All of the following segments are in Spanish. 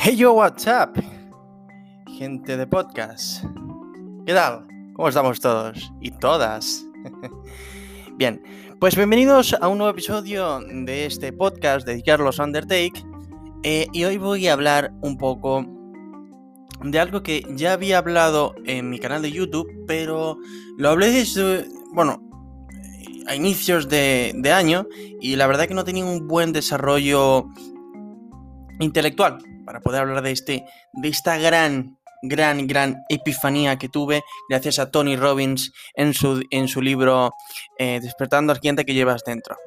Hey yo, what's up? Gente de podcast. ¿Qué tal? ¿Cómo estamos todos? Y todas. Bien, pues bienvenidos a un nuevo episodio de este podcast de Carlos Undertake. Eh, y hoy voy a hablar un poco de algo que ya había hablado en mi canal de YouTube, pero lo hablé desde, bueno, a inicios de, de año y la verdad que no tenía un buen desarrollo intelectual para poder hablar de, este, de esta gran, gran, gran epifanía que tuve gracias a Tony Robbins en su, en su libro eh, Despertando al cliente que llevas dentro.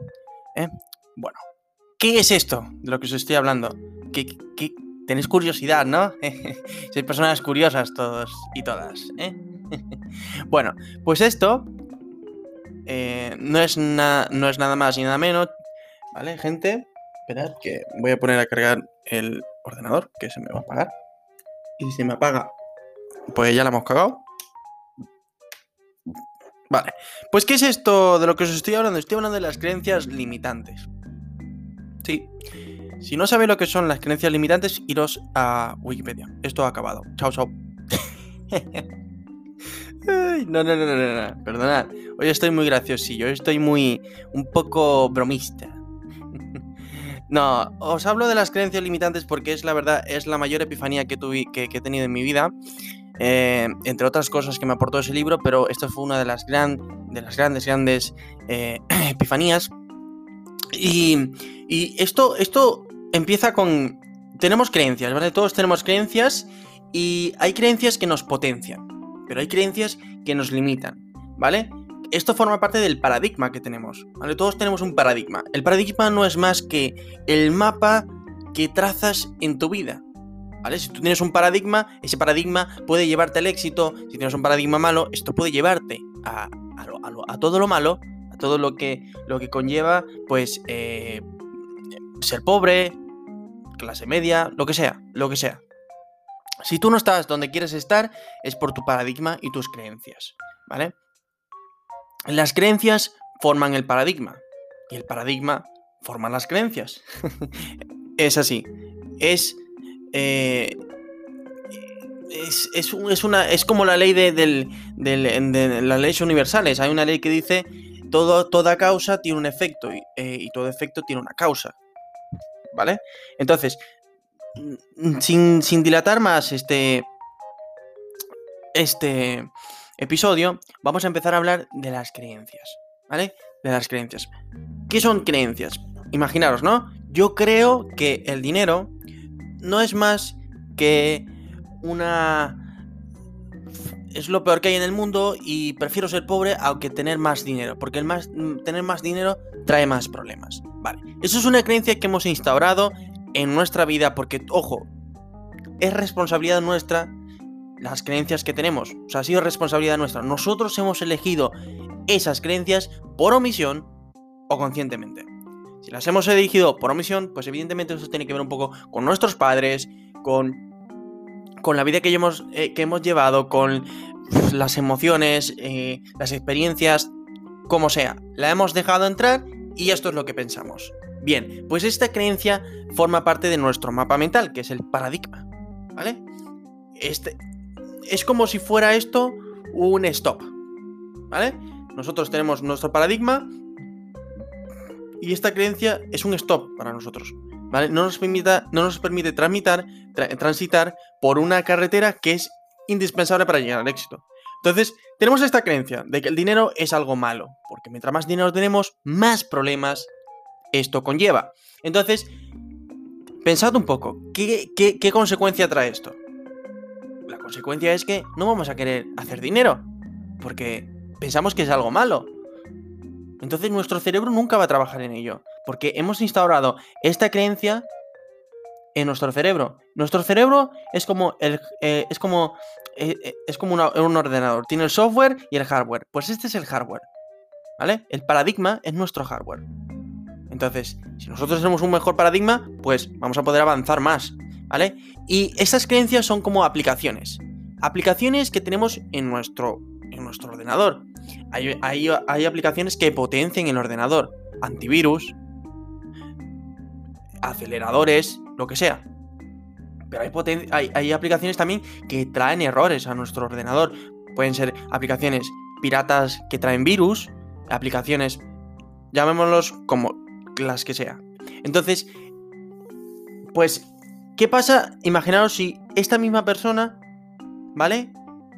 ¿eh? Bueno, ¿qué es esto de lo que os estoy hablando? ¿Qué, qué, tenéis curiosidad, ¿no? Sois personas curiosas todos y todas. ¿eh? bueno, pues esto no, es no es nada más ni nada menos, ¿vale, gente? Esperad que voy a poner a cargar el ordenador, que se me va a apagar. Y si se me apaga, pues ya la hemos cagado. Vale, pues ¿qué es esto de lo que os estoy hablando? Estoy hablando de las creencias limitantes. Sí, si no sabéis lo que son las creencias limitantes, iros a Wikipedia. Esto ha acabado. Chao, chao. No, no, no, no, no, perdonad. Hoy estoy muy graciosillo, hoy estoy muy. un poco bromista. No, os hablo de las creencias limitantes porque es la verdad, es la mayor epifanía que, he tenido en mi vida. Eh, entre otras cosas que me aportó ese libro, pero esto fue una de las, gran, de las grandes, grandes eh, epifanías. Y, y, esto, esto empieza con... Tenemos creencias, ¿vale? Todos tenemos creencias y hay creencias que nos potencian, pero hay creencias que nos limitan, ¿vale? Esto forma parte del paradigma que tenemos. ¿vale? Todos tenemos un paradigma. El paradigma no es más que el mapa que trazas en tu vida. ¿Vale? Si tú tienes un paradigma, ese paradigma puede llevarte al éxito. Si tienes un paradigma malo, esto puede llevarte a, todo lo malo, a todo lo que, lo que conlleva, pues, eh, ser pobre, clase media, lo que sea, lo que sea. Si tú no estás donde quieres estar, es por tu paradigma y tus creencias, ¿vale? Las creencias forman el paradigma y el paradigma forma las creencias. es así. Es, eh, es, una, es como la ley de, del, de, las leyes universales. Hay una ley que dice todo, toda causa tiene un efecto y, eh, y todo efecto tiene una causa. ¿Vale? Entonces, sin, sin dilatar más este, este, episodio vamos a empezar a hablar de las creencias, ¿vale? De las creencias. ¿Qué son creencias? Imaginaros, ¿no? Yo creo que el dinero no es más que una... Es lo peor que hay en el mundo y prefiero ser pobre aunque tener más dinero, porque el más, tener más dinero trae más problemas. Vale, eso es una creencia que hemos instaurado en nuestra vida porque, ojo, es responsabilidad nuestra las creencias que tenemos. O sea, ha sido responsabilidad nuestra. Nosotros hemos elegido esas creencias por omisión o conscientemente. Si las hemos elegido por omisión, pues evidentemente eso tiene que ver un poco con nuestros padres, con, con la vida que hemos, eh, que hemos llevado, con las emociones, eh, las experiencias, como sea. La hemos dejado entrar y esto es lo que pensamos. Bien, pues esta creencia forma parte de nuestro mapa mental, que es el paradigma. ¿Vale? Este, es como si fuera esto un stop. ¿Vale? Nosotros tenemos nuestro paradigma y esta creencia es un stop para nosotros. ¿Vale? No nos, no nos permite tramitar, tra transitar por una carretera que es indispensable para llegar al éxito. Entonces, tenemos esta creencia de que el dinero es algo malo, porque mientras más dinero tenemos, más problemas esto conlleva. Entonces, pensad un poco, ¿qué, qué, qué consecuencia trae esto? Consecuencia es que no vamos a querer hacer dinero, porque pensamos que es algo malo. Entonces nuestro cerebro nunca va a trabajar en ello, porque hemos instaurado esta creencia en nuestro cerebro. Nuestro cerebro es como eh, es como eh, eh, es como un ordenador, tiene el software y el hardware. Pues este es el hardware, ¿vale? El paradigma es nuestro hardware. Entonces, si nosotros tenemos un mejor paradigma, pues vamos a poder avanzar más. ¿Vale? Y estas creencias son como aplicaciones. Aplicaciones que tenemos en nuestro, en nuestro ordenador. Hay, hay, aplicaciones que potencian el ordenador. Antivirus, aceleradores, lo que sea. Pero hay, hay, hay aplicaciones también que traen errores a nuestro ordenador. Pueden ser aplicaciones piratas que traen virus, aplicaciones, llamémoslos como las que sea. Entonces, pues, ¿qué pasa? Imaginaos si esta misma persona, ¿vale?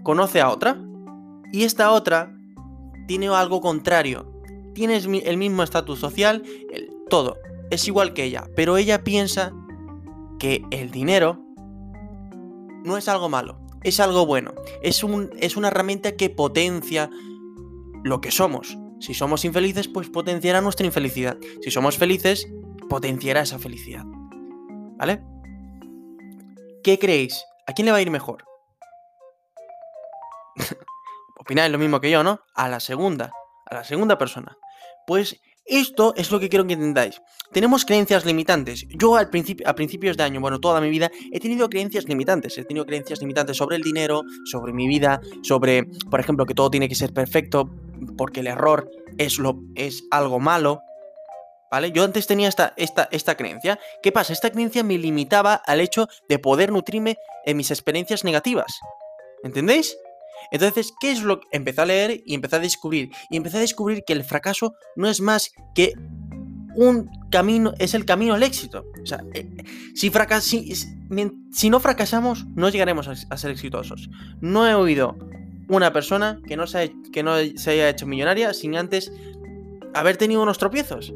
Conoce a otra. Y esta otra tiene algo contrario. Tiene el mismo estatus social, todo. Es igual que ella. Pero ella piensa que el dinero no es algo malo, es algo bueno. Es, un, es una herramienta que potencia lo que somos. Si somos infelices, pues potenciará nuestra infelicidad. Si somos felices, potenciará esa felicidad. ¿Vale? ¿Qué creéis? ¿A quién le va a ir mejor? Opináis lo mismo que yo, ¿no? A la segunda, a la segunda persona. Pues esto es lo que quiero que entendáis. Tenemos creencias limitantes. Yo al principio, a principios de año, bueno, toda mi vida, he tenido creencias limitantes. He tenido creencias limitantes sobre el dinero, sobre mi vida, sobre, por ejemplo, que todo tiene que ser perfecto porque el error es, lo, es algo malo. Yo antes tenía esta, esta, esta creencia. ¿Qué pasa? Esta creencia me limitaba al hecho de poder nutrirme en mis experiencias negativas. ¿Entendéis? Entonces, ¿qué es lo que empecé a leer y empecé a descubrir? Y empecé a descubrir que el fracaso no es más que un camino, es el camino al éxito. O sea, eh, si, si, no fracasamos, no llegaremos a, ser exitosos. No he oído una persona que no, se, que no se haya hecho millonaria sin antes haber tenido unos tropiezos.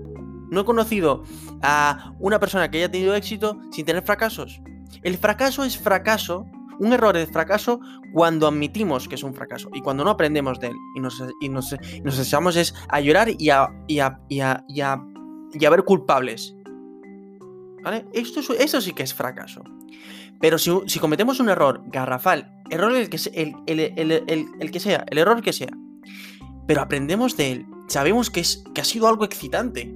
No he conocido a una persona que haya tenido éxito sin tener fracasos. El fracaso es fracaso un error es fracaso cuando admitimos que es un fracaso y cuando no aprendemos de él y nos, y nos, echamos es a llorar y a, y a, y a, y a, ver culpables. ¿Vale? Esto, eso sí que es fracaso. Pero si, si, cometemos un error garrafal, error el que, el, el, que sea, el error que sea, pero aprendemos de él, sabemos que, es, que ha sido algo excitante.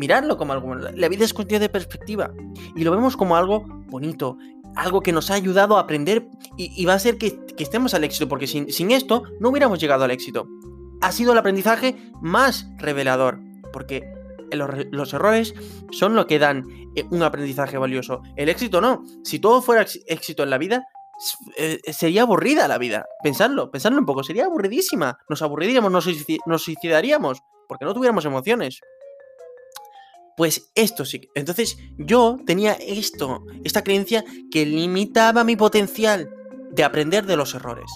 Miradlo como algo. La vida es cuestión de perspectiva. Y lo vemos como algo bonito, algo que nos ha ayudado a aprender y, va a ser que, estemos al éxito, porque sin, esto no hubiéramos llegado al éxito. Ha sido el aprendizaje más revelador, porque los, errores son lo que dan eh, un aprendizaje valioso. El éxito no. Si todo fuera éxito en la vida, eh, sería aburrida la vida. Pensadlo, pensadlo un poco, sería aburridísima. Nos aburriríamos, nos suicidaríamos, porque no tuviéramos emociones. Pues esto sí. Entonces yo tenía esto, esta creencia que limitaba mi potencial de aprender de los errores.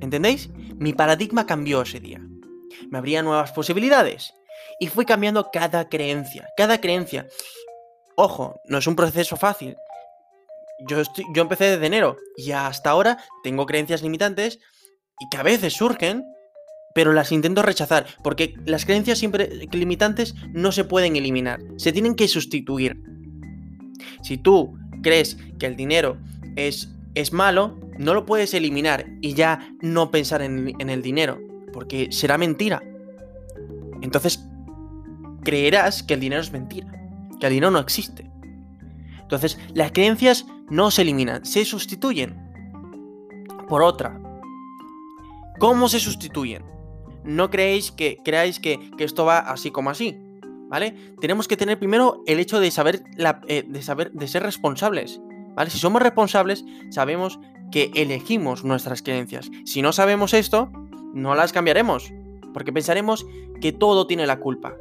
¿Entendéis? Mi paradigma cambió ese día. Me abría nuevas posibilidades. Y fui cambiando cada creencia, cada creencia. Ojo, no es un proceso fácil. Yo, yo empecé desde enero y hasta ahora tengo creencias limitantes y que a veces surgen pero las intento rechazar, porque las creencias siempre limitantes no se pueden eliminar, se tienen que sustituir. Si tú crees que el dinero es, es malo, no lo puedes eliminar y ya no pensar en, en el dinero, porque será mentira. Entonces, creerás que el dinero es mentira, que el dinero no existe. Entonces, las creencias no se eliminan, se sustituyen por otra. ¿Cómo se sustituyen? No creéis que creáis que, esto va así como así. ¿Vale? Tenemos que tener primero el hecho de saber, eh, de saber, de ser responsables. ¿Vale? Si somos responsables, sabemos que elegimos nuestras creencias. Si no sabemos esto, no las cambiaremos. Porque pensaremos que todo tiene la culpa.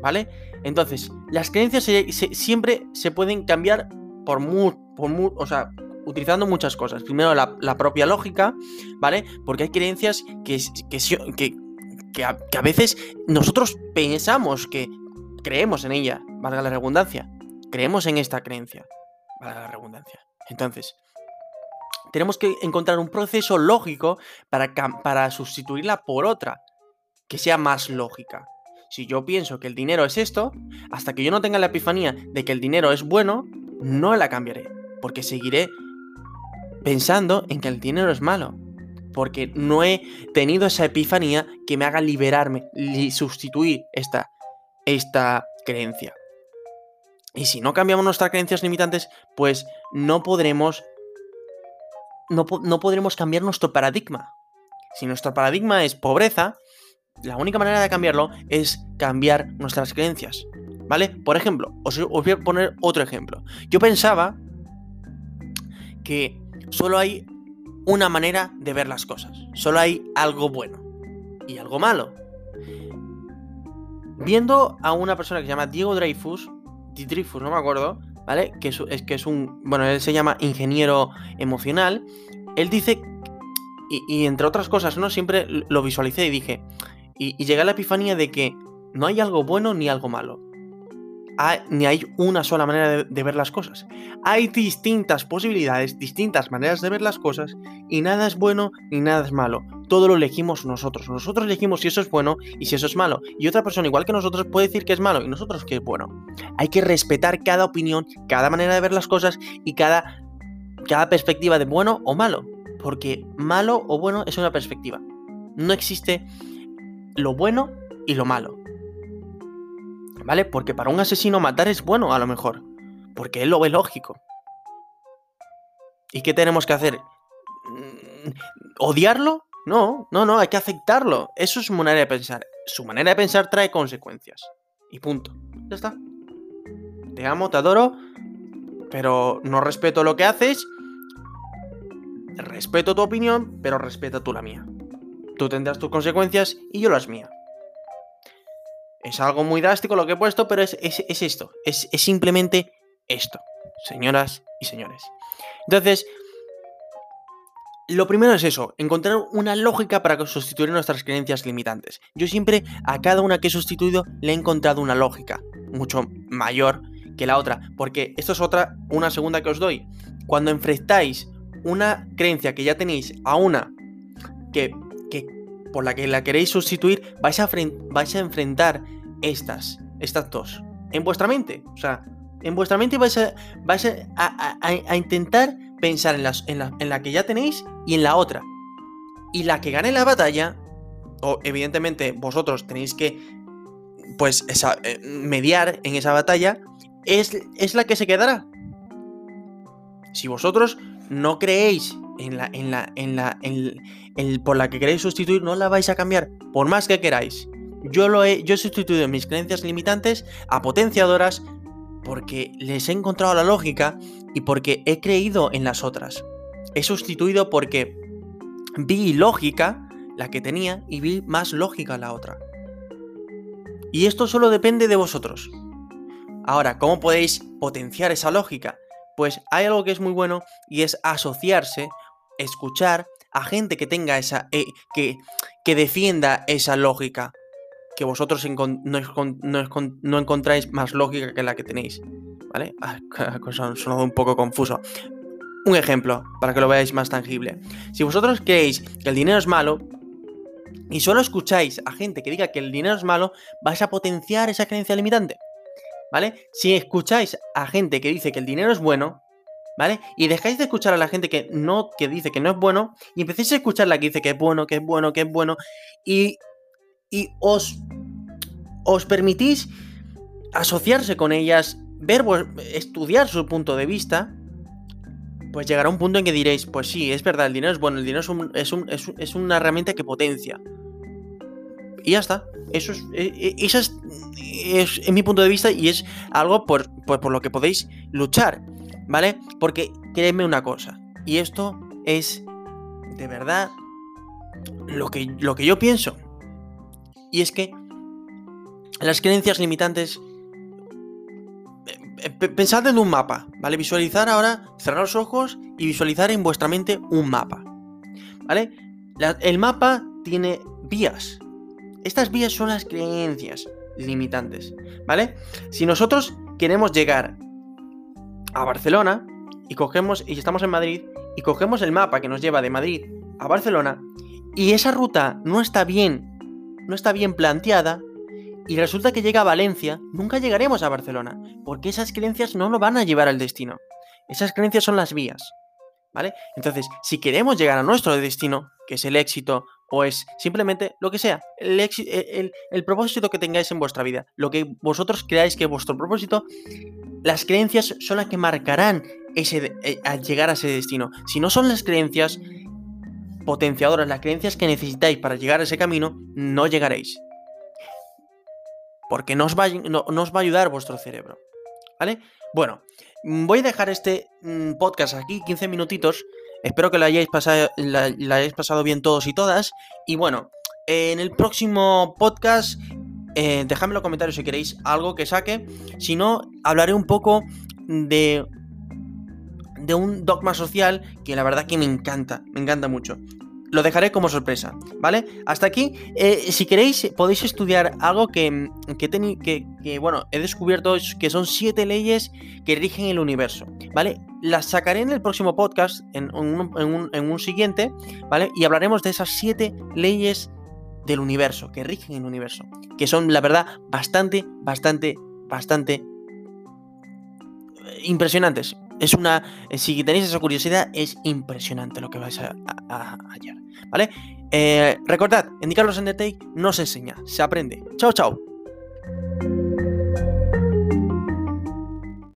¿Vale? Entonces, las creencias siempre se pueden cambiar por, muy, por o sea, utilizando muchas cosas. Primero la, propia lógica, ¿vale? Porque hay creencias que, que, que, a, veces nosotros pensamos que creemos en ella, valga la redundancia. Creemos en esta creencia, valga la redundancia. Entonces, tenemos que encontrar un proceso lógico para, para sustituirla por otra, que sea más lógica. Si yo pienso que el dinero es esto, hasta que yo no tenga la epifanía de que el dinero es bueno, no la cambiaré, porque seguiré pensando en que el dinero es malo. Porque no he tenido esa epifanía que me haga liberarme y sustituir esta, esta creencia. Y si no cambiamos nuestras creencias limitantes, pues no podremos. No, no podremos cambiar nuestro paradigma. Si nuestro paradigma es pobreza, la única manera de cambiarlo es cambiar nuestras creencias. ¿Vale? Por ejemplo, os, os voy a poner otro ejemplo. Yo pensaba que solo hay una manera de ver las cosas. Solo hay algo bueno y algo malo. Viendo a una persona que se llama Diego Dreyfus, Dreyfus, no me acuerdo, ¿vale? Que es, que es un, bueno, él se llama ingeniero emocional. Él dice, y, y entre otras cosas, ¿no? Siempre lo visualicé y dije, y, y llegué a la epifanía de que no hay algo bueno ni algo malo ni hay una sola manera de, de, ver las cosas. Hay distintas posibilidades, distintas maneras de ver las cosas y nada es bueno ni nada es malo. Todo lo elegimos nosotros. Nosotros elegimos si eso es bueno y si eso es malo. Y otra persona igual que nosotros puede decir que es malo y nosotros que es bueno. Hay que respetar cada opinión, cada manera de ver las cosas y cada, cada perspectiva de bueno o malo. Porque malo o bueno es una perspectiva. No existe lo bueno y lo malo. ¿Vale? Porque para un asesino matar es bueno a lo mejor. Porque él lo ve lógico. ¿Y qué tenemos que hacer? Mm, ¿Odiarlo? No, no, no, hay que aceptarlo. Eso es su manera de pensar. Su manera de pensar trae consecuencias. Y punto. Ya está. Te amo, te adoro, pero no respeto lo que haces. Respeto tu opinión, pero respeta tú la mía. Tú tendrás tus consecuencias y yo las mías. Es algo muy drástico lo que he puesto, pero es, es, es esto. Es, es, simplemente esto, señoras y señores. Entonces, lo primero es eso, encontrar una lógica para sustituir nuestras creencias limitantes. Yo siempre a cada una que he sustituido le he encontrado una lógica mucho mayor que la otra, porque esto es otra, una segunda que os doy. Cuando enfrentáis una creencia que ya tenéis a una que por la que la queréis sustituir, vais a, enfrentar estas, estas dos, en vuestra mente. O sea, en vuestra mente vais a, intentar pensar en, la, que ya tenéis y en la otra. Y la que gane la batalla, o evidentemente vosotros tenéis que, pues, eh, mediar en esa batalla, es la que se quedará. Si vosotros no creéis en la, en la, en la, en, por la que queréis sustituir, no la vais a cambiar, por más que queráis. Yo lo he, yo he sustituido mis creencias limitantes a potenciadoras porque les he encontrado la lógica y porque he creído en las otras. He sustituido porque vi lógica la que tenía y vi más lógica la otra. Y esto solo depende de vosotros. Ahora, ¿cómo podéis potenciar esa lógica? Pues hay algo que es muy bueno y es asociarse escuchar a gente que tenga esa. Eh, que, que defienda esa lógica. Que vosotros no, encontráis más lógica que la que tenéis. ¿Vale? Ha sonado un poco confuso. Un ejemplo, para que lo veáis más tangible. Si vosotros creéis que el dinero es malo, y solo escucháis a gente que diga que el dinero es malo, vais a potenciar esa creencia limitante. ¿Vale? Si escucháis a gente que dice que el dinero es bueno, ¿vale? Y dejáis de escuchar a la gente que no, que dice que no es bueno, y empecéis a escuchar la que dice que es bueno, que es bueno, que es bueno, y, y os, os permitís asociarse con ellas, ver, estudiar su punto de vista, pues llegará un punto en que diréis, pues sí, es verdad, el dinero es bueno, el dinero es, un, es, un, es, una herramienta que potencia. Y ya está. Eso es, e, e, eso es, es, mi punto de vista y es algo por, por, por lo que podéis luchar. ¿Vale? Porque créeme una cosa, y esto es de verdad lo que, lo que yo pienso. Y es que las creencias limitantes... Eh, pensad en un mapa, ¿vale? Visualizar ahora, cerrar los ojos y visualizar en vuestra mente un mapa, ¿vale? el mapa tiene vías. Estas vías son las creencias limitantes, ¿vale? Si nosotros queremos llegar a Barcelona y cogemos, y estamos en Madrid, y cogemos el mapa que nos lleva de Madrid a Barcelona, y esa ruta no está bien, no está bien planteada, y resulta que llega a Valencia, nunca llegaremos a Barcelona, porque esas creencias no nos van a llevar al destino. Esas creencias son las vías. ¿Vale? Entonces, si queremos llegar a nuestro destino, que es el éxito, o es simplemente lo que sea, el, el, el, propósito que tengáis en vuestra vida, lo que vosotros creáis que es vuestro propósito, las creencias son las que marcarán ese, eh, al llegar a ese destino. Si no son las creencias potenciadoras, las creencias que necesitáis para llegar a ese camino, no llegaréis. porque no os, va, no, os va a ayudar vuestro cerebro. ¿Vale? Bueno, voy a dejar este mm, podcast aquí, 15 minutitos. Espero que lo hayáis pasado, la, hayáis pasado bien todos y todas. Y bueno, en el próximo podcast, eh, dejadme en los comentarios si queréis algo que saque. Si no, hablaré un poco de de un dogma social que la verdad que me encanta, me encanta mucho. Lo dejaré como sorpresa, ¿vale? Hasta aquí, eh, si queréis, podéis estudiar algo que, que, que, bueno, he descubierto que son siete leyes que rigen el universo, ¿vale? Las sacaré en el próximo podcast, en un, en un siguiente, ¿vale? Y hablaremos de esas siete leyes del universo, que rigen el universo, que son, la verdad, bastante, bastante, bastante impresionantes. Es una. Eh, si tenéis esa curiosidad, es impresionante lo que vais a, hallar. ¿Vale? Eh, recordad, en Carlos Undertake no se enseña, se aprende. Chao, chao.